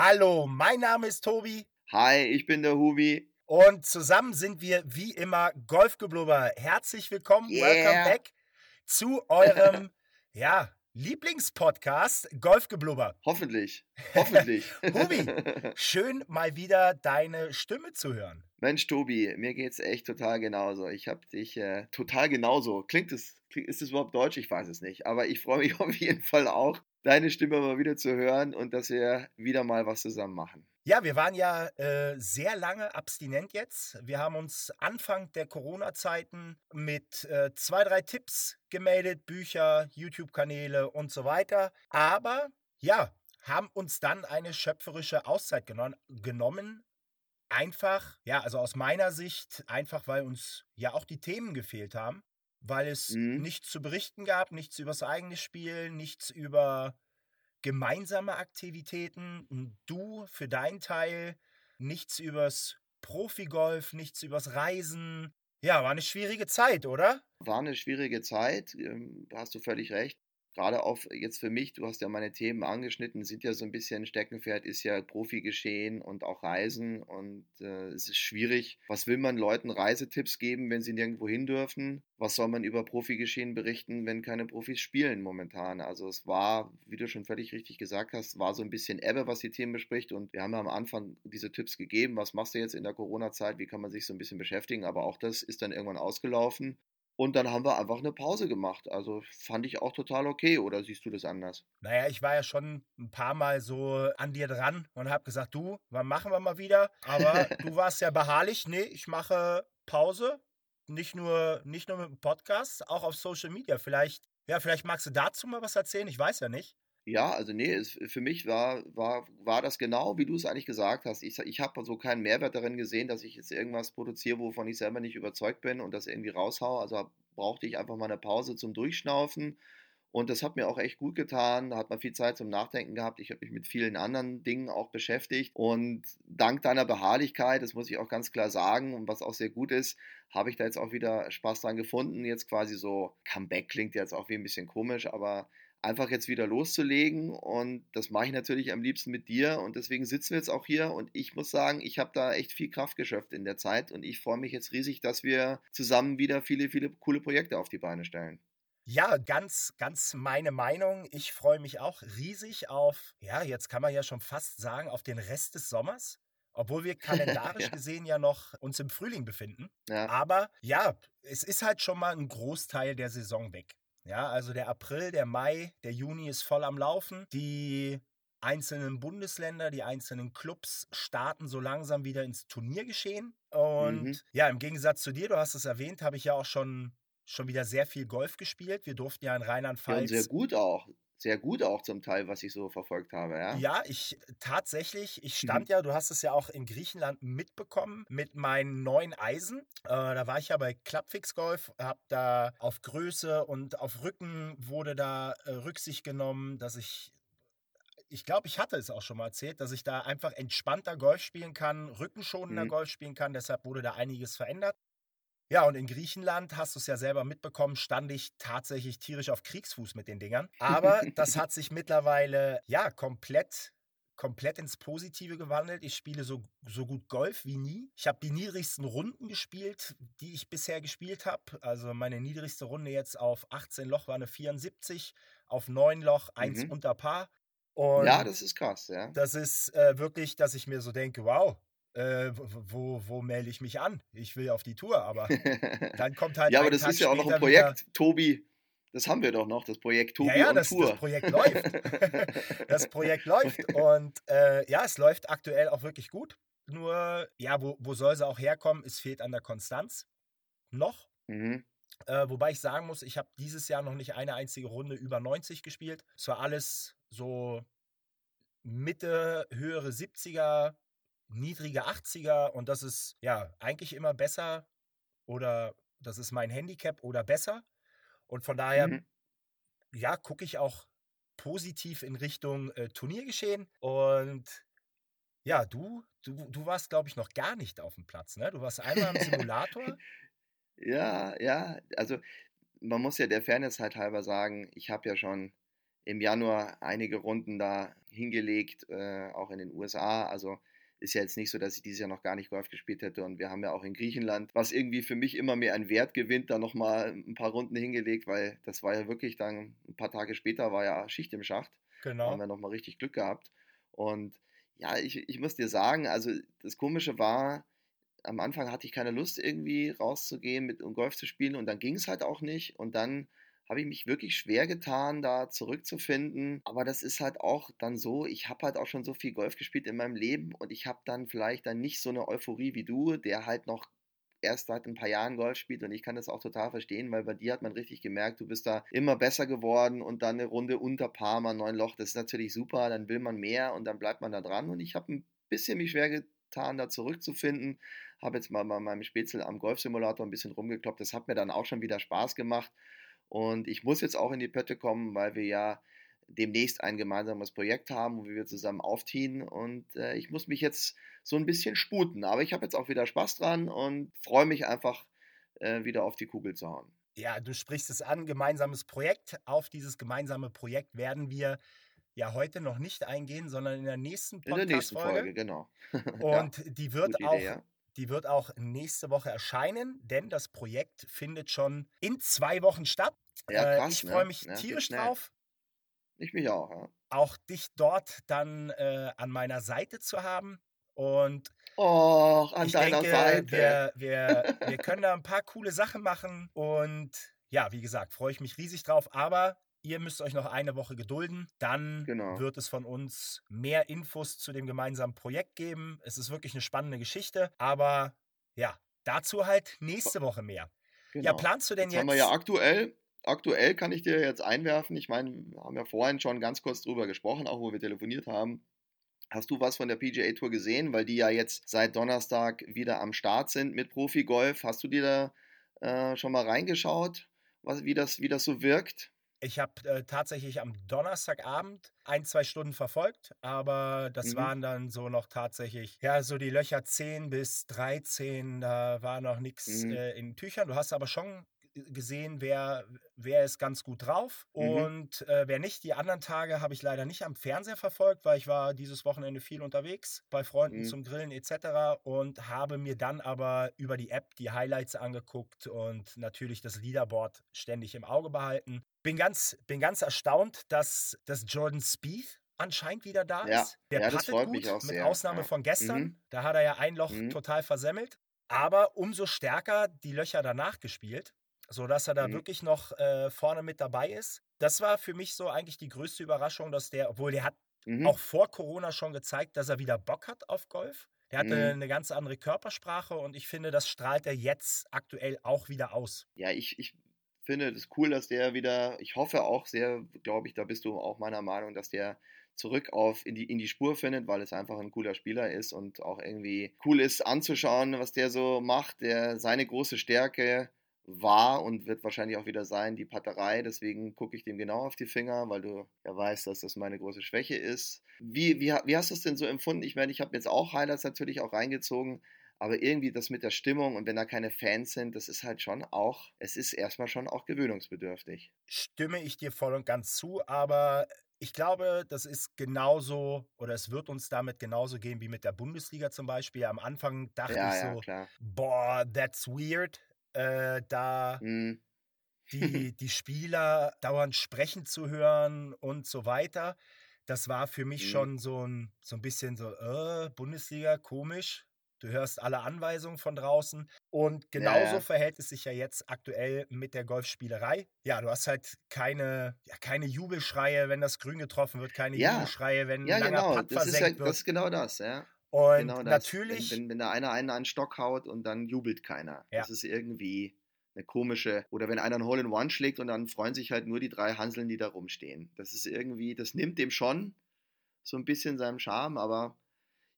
Hallo, mein Name ist Tobi. Hi, ich bin der Hubi. Und zusammen sind wir wie immer Golfgeblubber. Herzlich willkommen, Yeah. welcome back zu eurem, ja, Lieblingspodcast Golfgeblubber. Hoffentlich. Hoffentlich. Hubi. Schön mal wieder deine Stimme zu hören. Mensch, Tobi, mir geht's echt total genauso. Ich hab dich äh, total genauso. Klingt es, ist es überhaupt Deutsch? Ich weiß es nicht. Aber ich freue mich auf jeden Fall auch, deine Stimme mal wieder zu hören und dass wir wieder mal was zusammen machen. Ja, wir waren ja äh, sehr lange abstinent jetzt. Wir haben uns Anfang der Corona-Zeiten mit äh, zwei, drei Tipps gemeldet, Bücher, YouTube-Kanäle und so weiter. Aber ja, haben uns dann eine schöpferische Auszeit genon genommen. Einfach, ja, also aus meiner Sicht, einfach weil uns ja auch die Themen gefehlt haben, weil es Mhm. nichts zu berichten gab, nichts übers eigene Spiel, nichts über gemeinsame Aktivitäten, und du für deinen Teil, nichts übers Profigolf, nichts übers Reisen. Ja, war eine schwierige Zeit, oder? War eine schwierige Zeit, ähm, da hast du völlig recht. Gerade auch jetzt für mich, du hast ja meine Themen angeschnitten, sind ja so ein bisschen Steckenpferd, ist ja Profi-Geschehen und auch Reisen. Und äh, es ist schwierig. Was will man Leuten Reisetipps geben, wenn sie nirgendwo hin dürfen? Was soll man über Profi-Geschehen berichten, wenn keine Profis spielen momentan? Also es war, wie du schon völlig richtig gesagt hast, war so ein bisschen Ebbe, was die Themen bespricht. Und wir haben ja am Anfang diese Tipps gegeben. Was machst du jetzt in der Corona-Zeit? Wie kann man sich so ein bisschen beschäftigen? Aber auch das ist dann irgendwann ausgelaufen. Und dann haben wir einfach eine Pause gemacht. Also fand ich auch total okay. Oder siehst du das anders? Naja, ich war ja schon ein paar Mal so an dir dran und habe gesagt, du, wann machen wir mal wieder? Aber du warst ja beharrlich, nee, ich mache Pause. Nicht nur, nicht nur mit dem Podcast, auch auf Social Media. Vielleicht, ja, vielleicht magst du dazu mal was erzählen, ich weiß ja nicht. Ja, also nee, es, für mich war, war, war das genau, wie du es eigentlich gesagt hast. Ich, ich habe so keinen Mehrwert darin gesehen, dass ich jetzt irgendwas produziere, wovon ich selber nicht überzeugt bin und das irgendwie raushaue. Also brauchte ich einfach mal eine Pause zum Durchschnaufen. Und das hat mir auch echt gut getan. Da hat man viel Zeit zum Nachdenken gehabt. Ich habe mich mit vielen anderen Dingen auch beschäftigt. Und dank deiner Beharrlichkeit, das muss ich auch ganz klar sagen, und was auch sehr gut ist, habe ich da jetzt auch wieder Spaß dran gefunden. Jetzt quasi so, Comeback klingt jetzt auch wie ein bisschen komisch, aber einfach jetzt wieder loszulegen. Und das mache ich natürlich am liebsten mit dir. Und deswegen sitzen wir jetzt auch hier. Und ich muss sagen, ich habe da echt viel Kraft geschöpft in der Zeit. Und ich freue mich jetzt riesig, dass wir zusammen wieder viele, viele coole Projekte auf die Beine stellen. Ja, ganz, ganz meine Meinung. Ich freue mich auch riesig auf, ja, jetzt kann man ja schon fast sagen, auf den Rest des Sommers. Obwohl wir kalendarisch Ja. gesehen ja noch uns im Frühling befinden. Ja, Aber ja, es ist halt schon mal ein Großteil der Saison weg. Ja, also der April, der Mai, der Juni ist voll am Laufen. Die einzelnen Bundesländer, die einzelnen Clubs starten so langsam wieder ins Turniergeschehen. Und Mhm. ja, im Gegensatz zu dir, du hast es erwähnt, habe ich ja auch schon, schon wieder sehr viel Golf gespielt. Wir durften ja in ja Rheinland-Pfalz sehr gut auch. Sehr gut auch zum Teil, was ich so verfolgt habe. Ja, Ja, ich tatsächlich, ich Mhm. stand ja, du hast es ja auch in Griechenland mitbekommen mit meinen neuen Eisen. Äh, da war ich ja bei Clubfix Golf, hab da auf Größe und auf Rücken wurde da äh, Rücksicht genommen, dass ich ich glaube, ich hatte es auch schon mal erzählt, dass ich da einfach entspannter Golf spielen kann, rückenschonender Mhm. Golf spielen kann. Deshalb wurde da einiges verändert. Ja, und in Griechenland, hast du es ja selber mitbekommen, stand ich tatsächlich tierisch auf Kriegsfuß mit den Dingern. Aber das hat sich mittlerweile, ja, komplett, komplett ins Positive gewandelt. Ich spiele so, so gut Golf wie nie. Ich habe die niedrigsten Runden gespielt, die ich bisher gespielt habe. Also meine niedrigste Runde jetzt auf 18 Loch war eine 74, auf 9 Loch 1 Mhm. unter Paar. Und ja das ist krass. Ja. das ist äh, wirklich, dass ich mir so denke, wow, äh, wo, wo, melde ich mich an? Ich will auf die Tour, aber dann kommt halt ja, aber das Tag ist ja auch noch ein Projekt, Tobi. Das haben wir doch noch, das Projekt Tobi Ja, ja, das, Tour. das Projekt läuft. das Projekt läuft und äh, ja, es läuft aktuell auch wirklich gut. Nur, ja, wo, wo soll sie auch herkommen? Es fehlt an der Konstanz. Noch. mhm. Äh, wobei ich sagen muss, ich habe dieses Jahr noch nicht eine einzige Runde über 90 gespielt. Es war alles so Mitte, höhere 70er, niedrige 80er und das ist ja eigentlich immer besser oder das ist mein Handicap oder besser. Und von daher, Mhm. ja, gucke ich auch positiv in Richtung äh, Turniergeschehen. Und ja, du, du, du warst, glaube ich, noch gar nicht auf dem Platz, ne? Du warst einmal im Simulator. Ja, ja, also man muss ja der Fairness halt halber sagen, ich habe ja schon im Januar einige Runden da hingelegt, äh, auch in den USA. Also ist ja jetzt nicht so, dass ich dieses Jahr noch gar nicht Golf gespielt hätte. Und wir haben ja auch in Griechenland, was irgendwie für mich immer mehr an Wert gewinnt, da nochmal ein paar Runden hingelegt, weil das war ja wirklich dann ein paar Tage später war ja Schicht im Schacht. Genau. Da haben wir nochmal richtig Glück gehabt. Und ja, ich, ich muss dir sagen, also das Komische war, am Anfang hatte ich keine Lust, irgendwie rauszugehen mit um Golf zu spielen und dann ging es halt auch nicht. Und dann habe ich mich wirklich schwer getan, da zurückzufinden. Aber das ist halt auch dann so, ich habe halt auch schon so viel Golf gespielt in meinem Leben und ich habe dann vielleicht dann nicht so eine Euphorie wie du, der halt noch erst seit ein paar Jahren Golf spielt und ich kann das auch total verstehen, weil bei dir hat man richtig gemerkt, du bist da immer besser geworden und dann eine Runde unter Paar, mal neun Loch, das ist natürlich super, dann will man mehr und dann bleibt man da dran und ich habe ein bisschen mich schwer getan, da zurückzufinden, habe jetzt mal bei meinem Spätzle am Golfsimulator ein bisschen rumgekloppt, das hat mir dann auch schon wieder Spaß gemacht und ich muss jetzt auch in die Pötte kommen, weil wir ja demnächst ein gemeinsames Projekt haben, wo wir zusammen aufziehen. Und äh, ich muss mich jetzt so ein bisschen sputen. Aber ich habe jetzt auch wieder Spaß dran und freue mich einfach, äh, wieder auf die Kugel zu hauen. Ja, du sprichst es an, gemeinsames Projekt. Auf dieses gemeinsame Projekt werden wir ja heute noch nicht eingehen, sondern in der nächsten Podcast-Folge. In der nächsten Folge, genau. Und ja, die wird auch. Idee, ja. Die wird auch nächste Woche erscheinen, denn das Projekt findet schon in zwei Wochen statt. Ja, äh, krass, ich freue ne? mich ne? tierisch drauf. Ich mich auch, ja. Auch dich dort dann äh, an meiner Seite zu haben. Und oh, an deiner denke, Seite. Wir, wir, wir können da ein paar coole Sachen machen. Und ja, wie gesagt, freue ich mich riesig drauf. Aber ihr müsst euch noch eine Woche gedulden. Dann genau. wird es von uns mehr Infos zu dem gemeinsamen Projekt geben. Es ist wirklich eine spannende Geschichte. Aber ja, dazu halt nächste Woche mehr. Genau. Ja, planst du denn jetzt? jetzt haben wir ja aktuell aktuell kann ich dir jetzt einwerfen, ich meine, wir haben ja vorhin schon ganz kurz drüber gesprochen, auch wo wir telefoniert haben. Hast du was von der PGA Tour gesehen, weil die ja jetzt seit Donnerstag wieder am Start sind mit Profi-Golf? Hast du dir da äh, schon mal reingeschaut, was, wie, das, wie das so wirkt? Ich habe äh, tatsächlich am Donnerstagabend ein, zwei Stunden verfolgt, aber das mhm. waren dann so noch tatsächlich, ja, so die Löcher 10 bis 13, da war noch nichts mhm. äh, in Tüchern. Du hast aber schon gesehen, wer, wer ist ganz gut drauf mhm. und äh, wer nicht. Die anderen Tage habe ich leider nicht am Fernseher verfolgt, weil ich war dieses Wochenende viel unterwegs bei Freunden mhm. zum Grillen etc. und habe mir dann aber über die App die Highlights angeguckt und natürlich das Leaderboard ständig im Auge behalten. Bin ganz, bin ganz erstaunt, dass, dass Jordan Spieth anscheinend wieder da ja. ist. Der ja, das gut, mit Ausnahme ja. von gestern. Mhm. Da hat er ja ein Loch mhm. total versemmelt. Aber umso stärker die Löcher danach gespielt sodass er da mhm. wirklich noch äh, vorne mit dabei ist. Das war für mich so eigentlich die größte Überraschung, dass der, obwohl der hat mhm. auch vor Corona schon gezeigt, dass er wieder Bock hat auf Golf. Der hatte mhm. eine ganz andere Körpersprache und ich finde, das strahlt er jetzt aktuell auch wieder aus. Ja, ich, ich finde es cool, dass der wieder, ich hoffe auch sehr, glaube ich, da bist du auch meiner Meinung, dass der zurück auf in die, in die Spur findet, weil es einfach ein cooler Spieler ist und auch irgendwie cool ist anzuschauen, was der so macht. Der seine große Stärke war und wird wahrscheinlich auch wieder sein, die Patterei. Deswegen gucke ich dem genau auf die Finger, weil du ja weißt, dass das meine große Schwäche ist. Wie, wie, wie hast du es denn so empfunden? Ich meine, ich habe jetzt auch Highlights natürlich auch reingezogen, aber irgendwie das mit der Stimmung und wenn da keine Fans sind, das ist halt schon auch, es ist erstmal schon auch gewöhnungsbedürftig. Stimme ich dir voll und ganz zu, aber ich glaube, das ist genauso oder es wird uns damit genauso gehen wie mit der Bundesliga zum Beispiel. Am Anfang dachte ja, ich so, ja, boah, that's weird äh, da mhm. die, die Spieler dauernd sprechen zu hören und so weiter. Das war für mich mhm. schon so ein, so ein bisschen so, äh, Bundesliga, komisch. Du hörst alle Anweisungen von draußen. Und genauso ja. verhält es sich ja jetzt aktuell mit der Golfspielerei. Ja, du hast halt keine, ja, keine Jubelschreie, wenn das Grün getroffen wird, keine ja. Jubelschreie, wenn ja, ein langer genau. Putt das versenkt ja, wird. Das ist genau das, ja. Und genau natürlich. Wenn, wenn, wenn, da einer einen an den Stock haut und dann jubelt keiner. Ja. Das ist irgendwie eine komische. Oder wenn einer ein Hole in One schlägt und dann freuen sich halt nur die drei Hanseln, die da rumstehen. Das ist irgendwie, das nimmt dem schon so ein bisschen seinem Charme, aber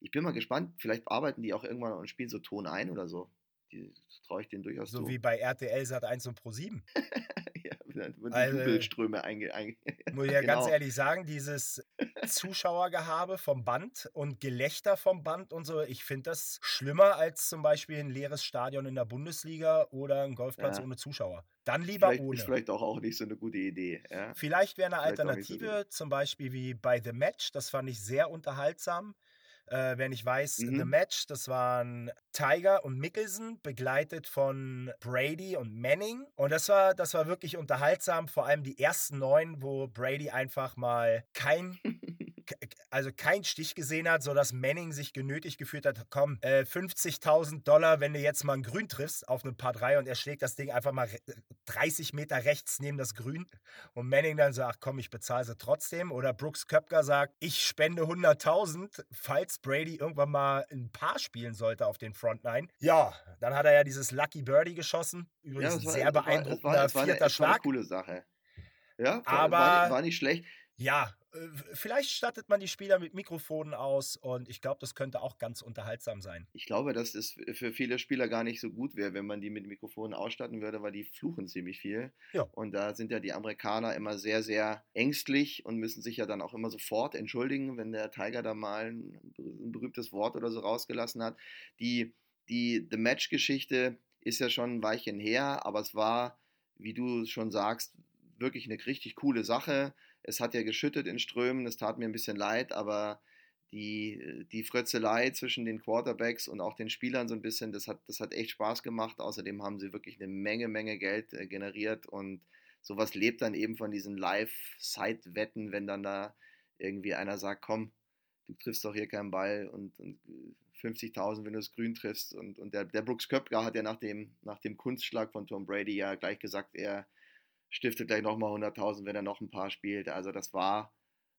ich bin mal gespannt. Vielleicht arbeiten die auch irgendwann und spielen so Ton ein oder so. Die traue ich denen durchaus so zu. So wie bei RTL Sat 1 und Pro 7. ja, die also, Jubelströme einge, einge Muss ich ja genau. ganz ehrlich sagen, dieses Zuschauergehabe vom Band und Gelächter vom Band und so, ich finde das schlimmer als zum Beispiel ein leeres Stadion in der Bundesliga oder ein Golfplatz ja. ohne Zuschauer. Dann lieber vielleicht, ohne. Ist vielleicht auch, auch nicht so eine gute Idee. Ja? Vielleicht wäre eine Alternative, so zum Beispiel wie bei The Match, das fand ich sehr unterhaltsam. Äh, wer nicht weiß, mhm. The Match, das waren Tiger und Mickelson, begleitet von Brady und Manning. Und das war, das war wirklich unterhaltsam, vor allem die ersten neun, wo Brady einfach mal kein also keinen Stich gesehen hat, sodass Manning sich genötigt gefühlt hat, komm, äh, 50.000 Dollar, wenn du jetzt mal ein Grün triffst auf eine Paar 3 und er schlägt das Ding einfach mal 30 Meter rechts neben das Grün und Manning dann sagt, komm, ich bezahle sie trotzdem oder Brooks Köpker sagt, ich spende 100.000, falls Brady irgendwann mal ein Paar spielen sollte auf den Front 9. Ja, dann hat er ja dieses Lucky Birdie geschossen, übrigens ja, sehr beeindruckender vierter Schlag. coole Sache. Ja, aber war, war nicht schlecht. Ja, vielleicht stattet man die Spieler mit Mikrofonen aus und ich glaube, das könnte auch ganz unterhaltsam sein. Ich glaube, dass es für viele Spieler gar nicht so gut wäre, wenn man die mit Mikrofonen ausstatten würde, weil die fluchen ziemlich viel. Ja. Und da sind ja die Amerikaner immer sehr, sehr ängstlich und müssen sich ja dann auch immer sofort entschuldigen, wenn der Tiger da mal ein, ein berühmtes Wort oder so rausgelassen hat. Die, die The Match-Geschichte ist ja schon ein Weilchen her, aber es war, wie du schon sagst, wirklich eine richtig coole Sache es hat ja geschüttet in Strömen, es tat mir ein bisschen leid, aber die, die Frötzelei zwischen den Quarterbacks und auch den Spielern so ein bisschen, das hat, das hat echt Spaß gemacht. Außerdem haben sie wirklich eine Menge, Menge Geld äh, generiert und sowas lebt dann eben von diesen Live-Side-Wetten, wenn dann da irgendwie einer sagt, komm, du triffst doch hier keinen Ball und, und 50.000, wenn du das Grün triffst. Und, und der, der Brooks Köpker hat ja nach dem, nach dem Kunstschlag von Tom Brady ja gleich gesagt, er stiftet gleich nochmal 100.000, wenn er noch ein paar spielt. Also das war,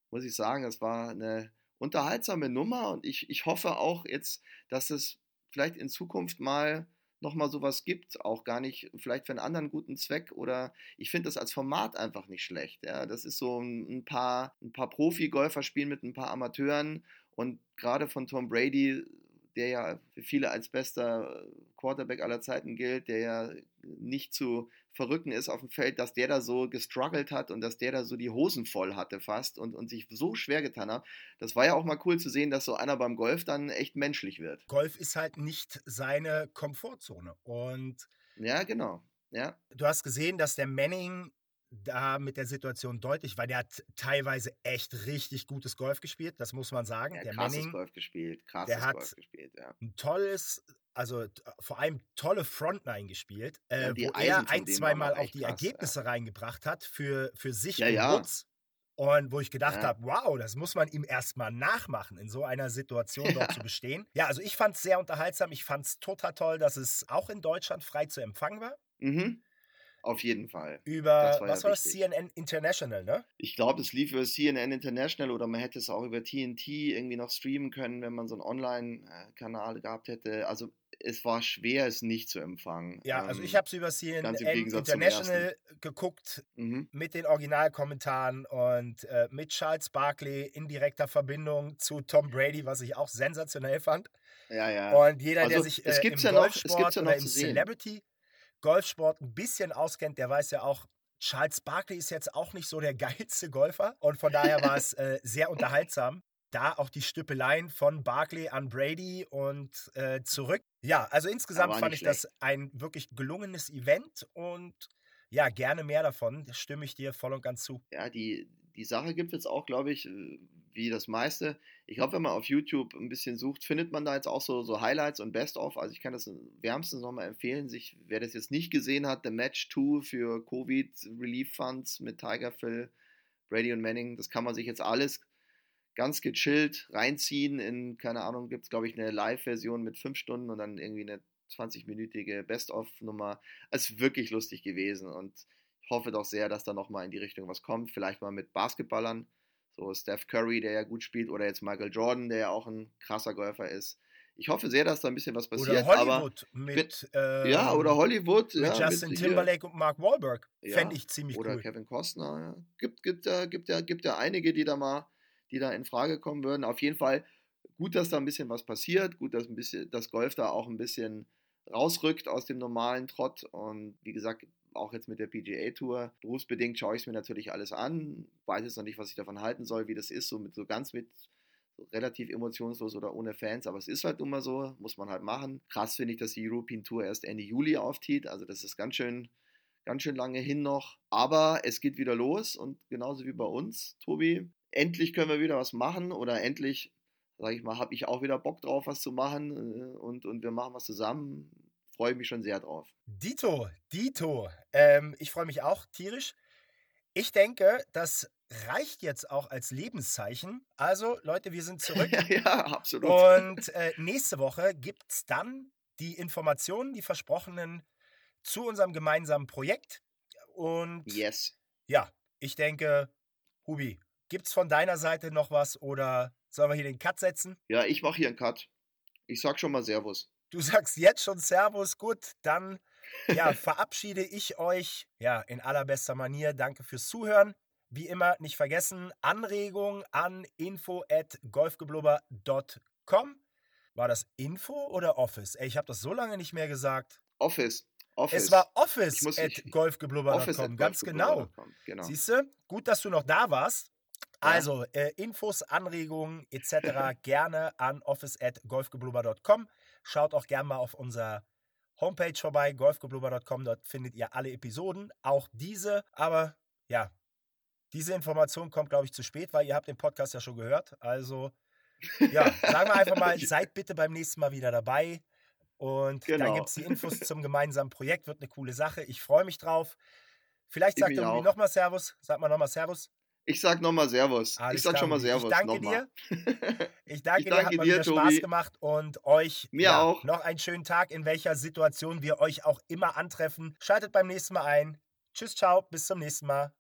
muss ich sagen, das war eine unterhaltsame Nummer und ich, ich hoffe auch jetzt, dass es vielleicht in Zukunft mal nochmal sowas gibt, auch gar nicht vielleicht für einen anderen guten Zweck oder ich finde das als Format einfach nicht schlecht. Ja, das ist so ein paar, ein paar Profi-Golfer spielen mit ein paar Amateuren und gerade von Tom Brady der ja für viele als bester Quarterback aller Zeiten gilt, der ja nicht zu verrücken ist auf dem Feld, dass der da so gestruggelt hat und dass der da so die Hosen voll hatte fast und, und sich so schwer getan hat. Das war ja auch mal cool zu sehen, dass so einer beim Golf dann echt menschlich wird. Golf ist halt nicht seine Komfortzone und ja, genau. Ja. Du hast gesehen, dass der Manning da mit der Situation deutlich, weil der hat teilweise echt richtig gutes Golf gespielt, das muss man sagen. Ja, der krasses Manning, Golf gespielt, krasses der hat Golf gespielt, ja. Ein tolles, also vor allem tolle Frontline gespielt, äh, ja, wo er ein, zwei Mal auch die krass, Ergebnisse ja. reingebracht hat für, für sich ja, und Wutz. Und wo ich gedacht habe, wow, das muss man ihm erstmal nachmachen, in so einer Situation dort zu bestehen. Ja, also ich fand es sehr unterhaltsam. Ich fand es total toll, dass es auch in Deutschland frei zu empfangen war. Mhm. Auf jeden Fall. Über, war was ja war das? CNN International, ne? Ich glaube, es lief über CNN International oder man hätte es auch über TNT irgendwie noch streamen können, wenn man so einen Online-Kanal gehabt hätte. Also es war schwer, es nicht zu empfangen. Ja, also ich ähm, habe es über CNN International geguckt mhm. mit den Originalkommentaren und äh, mit Charles Barkley in direkter Verbindung zu Tom Brady, was ich auch sensationell fand. Ja, ja. Und jeder, also, der sich äh, im ja Golfsport ja oder im Celebrity Golfsport ein bisschen auskennt, der weiß ja auch, Charles Barkley ist jetzt auch nicht so der geilste Golfer und von daher war es äh, sehr unterhaltsam. Da auch die Stüppeleien von Barkley an Brady und äh, zurück. Ja, also insgesamt fand ich schlecht. das ein wirklich gelungenes Event und ja, gerne mehr davon. Da stimme ich dir voll und ganz zu. Ja, die, die Sache gibt es auch, glaube ich, äh, wie das meiste. Ich glaube, wenn man auf YouTube ein bisschen sucht, findet man da jetzt auch so, so Highlights und Best-of. Also ich kann das wärmstens nochmal empfehlen, sich, wer das jetzt nicht gesehen hat, The Match 2 für Covid Relief Funds mit Tiger Phil, Brady und Manning, das kann man sich jetzt alles ganz gechillt reinziehen. In, keine Ahnung, gibt es, glaube ich, eine Live-Version mit fünf Stunden und dann irgendwie eine 20-minütige Best-of-Nummer. Es ist wirklich lustig gewesen und ich hoffe doch sehr, dass da nochmal in die Richtung was kommt. Vielleicht mal mit Basketballern so Steph Curry, der ja gut spielt, oder jetzt Michael Jordan, der ja auch ein krasser Golfer ist. Ich hoffe sehr, dass da ein bisschen was passiert. Oder Hollywood mit, mit ähm, ja oder Hollywood mit ja, Justin mit Timberlake und Mark Wahlberg ja, fände ich ziemlich oder cool. Oder Kevin Costner. Ja. Gibt gibt ja gibt ja gibt ja einige, die da mal die da in Frage kommen würden. Auf jeden Fall gut, dass da ein bisschen was passiert. Gut, dass ein bisschen das Golf da auch ein bisschen rausrückt aus dem normalen Trott und wie gesagt auch jetzt mit der PGA Tour. Berufsbedingt schaue ich es mir natürlich alles an, weiß jetzt noch nicht, was ich davon halten soll, wie das ist, so mit so ganz mit so relativ emotionslos oder ohne Fans, aber es ist halt immer so, muss man halt machen. Krass finde ich, dass die European Tour erst Ende Juli aufzieht, also das ist ganz schön, ganz schön lange hin noch. Aber es geht wieder los und genauso wie bei uns, Tobi, endlich können wir wieder was machen oder endlich, sage ich mal, habe ich auch wieder Bock drauf, was zu machen äh, und, und wir machen was zusammen. Freue mich schon sehr drauf. Dito, Dito. Ähm, ich freue mich auch tierisch. Ich denke, das reicht jetzt auch als Lebenszeichen. Also, Leute, wir sind zurück. ja, absolut. Und äh, nächste Woche gibt es dann die Informationen, die versprochenen zu unserem gemeinsamen Projekt. Und yes. ja, ich denke, Hubi, gibt es von deiner Seite noch was oder sollen wir hier den Cut setzen? Ja, ich mache hier einen Cut. Ich sag schon mal Servus. Du sagst jetzt schon Servus, gut, dann ja, verabschiede ich euch ja in allerbester Manier. Danke fürs Zuhören. Wie immer, nicht vergessen, Anregung an info at golfgeblubber.com. War das Info oder Office? Ey, ich habe das so lange nicht mehr gesagt. Office. Office. Es war Office at golfgeblubber.com, ganz genau. genau. Siehst du? Gut, dass du noch da warst. Also, äh, Infos, Anregungen etc. gerne an office at golfgeblubber.com. Schaut auch gerne mal auf unser Homepage vorbei, golfgeblubber.com. Dort findet ihr alle Episoden, auch diese. Aber ja, diese Information kommt, glaube ich, zu spät, weil ihr habt den Podcast ja schon gehört. Also, ja, sagen wir einfach mal, seid bitte beim nächsten Mal wieder dabei. Und genau. dann gibt es die Infos zum gemeinsamen Projekt. Wird eine coole Sache. Ich freue mich drauf. Vielleicht sagt er nochmal Servus. Sag mal nochmal Servus. Ich sag nochmal Servus. Alles ich sag schon mal Servus. Ich danke dir. Ich danke, ich danke dir, hat dir, wieder Tobi. Spaß gemacht und euch Mir ja, auch. noch einen schönen Tag, in welcher Situation wir euch auch immer antreffen. Schaltet beim nächsten Mal ein. Tschüss, ciao, bis zum nächsten Mal.